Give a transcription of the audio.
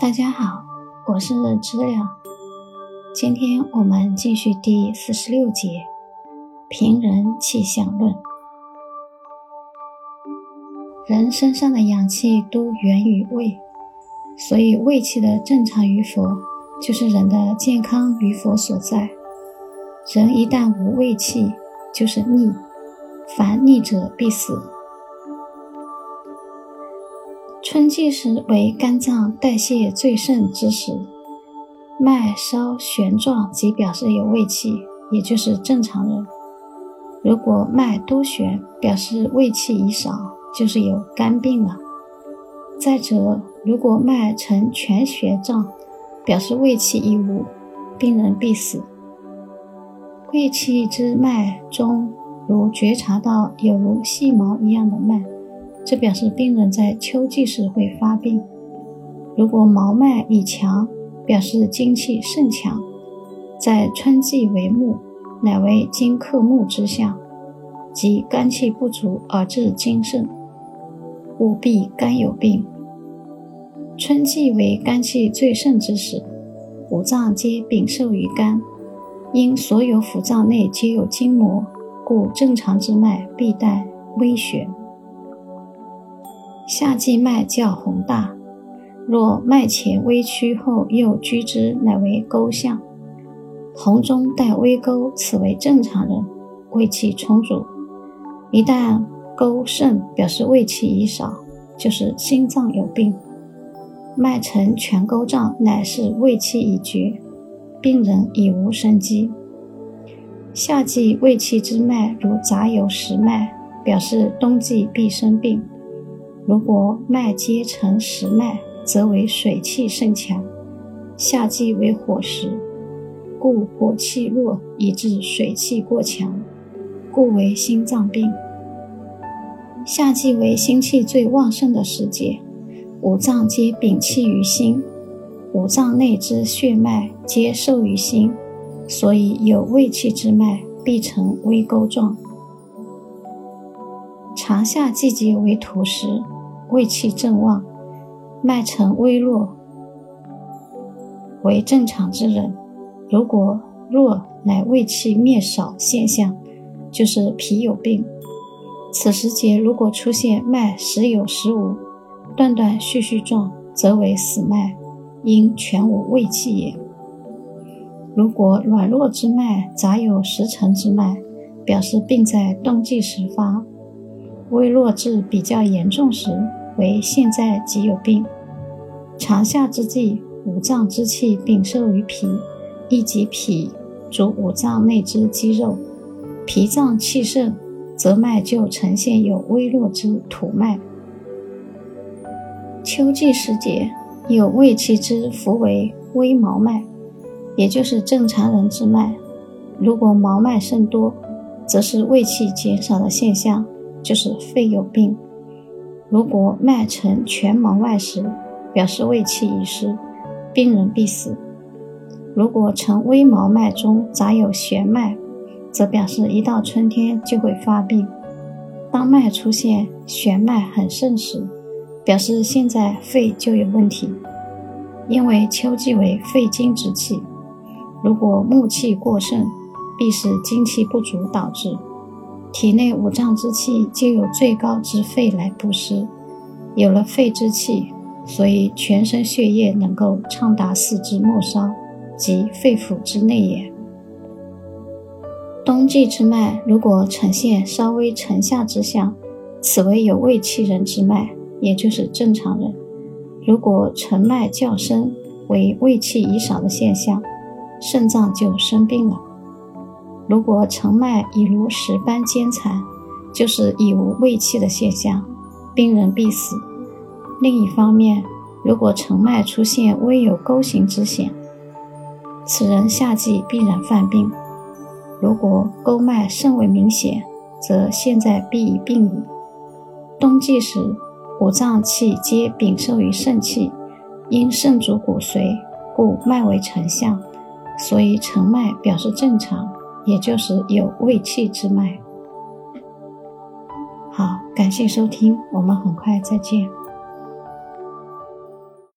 大家好，我是知了。今天我们继续第四十六节《平人气象论》。人身上的阳气都源于胃，所以胃气的正常与否，就是人的健康与否所在。人一旦无胃气，就是逆，凡逆者必死。春季时为肝脏代谢最盛之时，脉稍旋状即表示有胃气，也就是正常人。如果脉多旋，表示胃气已少，就是有肝病了。再者，如果脉呈全旋状，表示胃气已无，病人必死。胃气之脉中，如觉察到有如细毛一样的脉。这表示病人在秋季时会发病。如果毛脉已强，表示精气甚强，在春季为木，乃为金克木之象，即肝气不足而致精盛，务必肝有病。春季为肝气最盛之时，五脏皆禀受于肝，因所有腑脏内皆有筋膜，故正常之脉必带微旋。夏季脉较宏大，若脉前微曲后又居之，乃为沟象。红中带微沟，此为正常人，胃气充足。一旦沟盛，表示胃气已少，就是心脏有病。脉呈全沟状，乃是胃气已绝，病人已无生机。夏季胃气之脉如杂有实脉，表示冬季必生病。如果脉皆成实脉，则为水气甚强。夏季为火时，故火气弱，以致水气过强，故为心脏病。夏季为心气最旺盛的时节，五脏皆禀气于心，五脏内之血脉皆受于心，所以有胃气之脉必成微沟状。长夏季节为土时。胃气正旺，脉沉微弱，为正常之人。如果弱，乃胃气灭少现象，就是脾有病。此时节如果出现脉时有时无，断断续续状，则为死脉，因全无胃气也。如果软弱之脉杂有时沉之脉，表示病在冬季时发，微弱至比较严重时。为现在即有病，长夏之际，五脏之气禀受于脾，亦即脾主五脏内之肌肉，脾脏气盛，则脉就呈现有微弱之土脉。秋季时节，有胃气之浮为微毛脉，也就是正常人之脉。如果毛脉甚多，则是胃气减少的现象，就是肺有病。如果脉呈全毛外时，表示胃气已失，病人必死；如果呈微毛脉中杂有弦脉，则表示一到春天就会发病。当脉出现弦脉很盛时，表示现在肺就有问题，因为秋季为肺经之气，如果木气过盛，必是精气不足导致。体内五脏之气皆由最高之肺来布施，有了肺之气，所以全身血液能够畅达四肢末梢及肺腑之内也。冬季之脉如果呈现稍微沉下之象，此为有胃气人之脉，也就是正常人；如果沉脉较深，为胃气已少的现象，肾脏就生病了。如果成脉已如石般坚残，就是已无胃气的现象，病人必死。另一方面，如果成脉出现微有沟形之险，此人夏季必然犯病。如果沟脉甚为明显，则现在必已病矣。冬季时，五脏气皆禀受于肾气，因肾主骨髓，故脉为成象，所以成脉表示正常。也就是有胃气之脉。好，感谢收听，我们很快再见。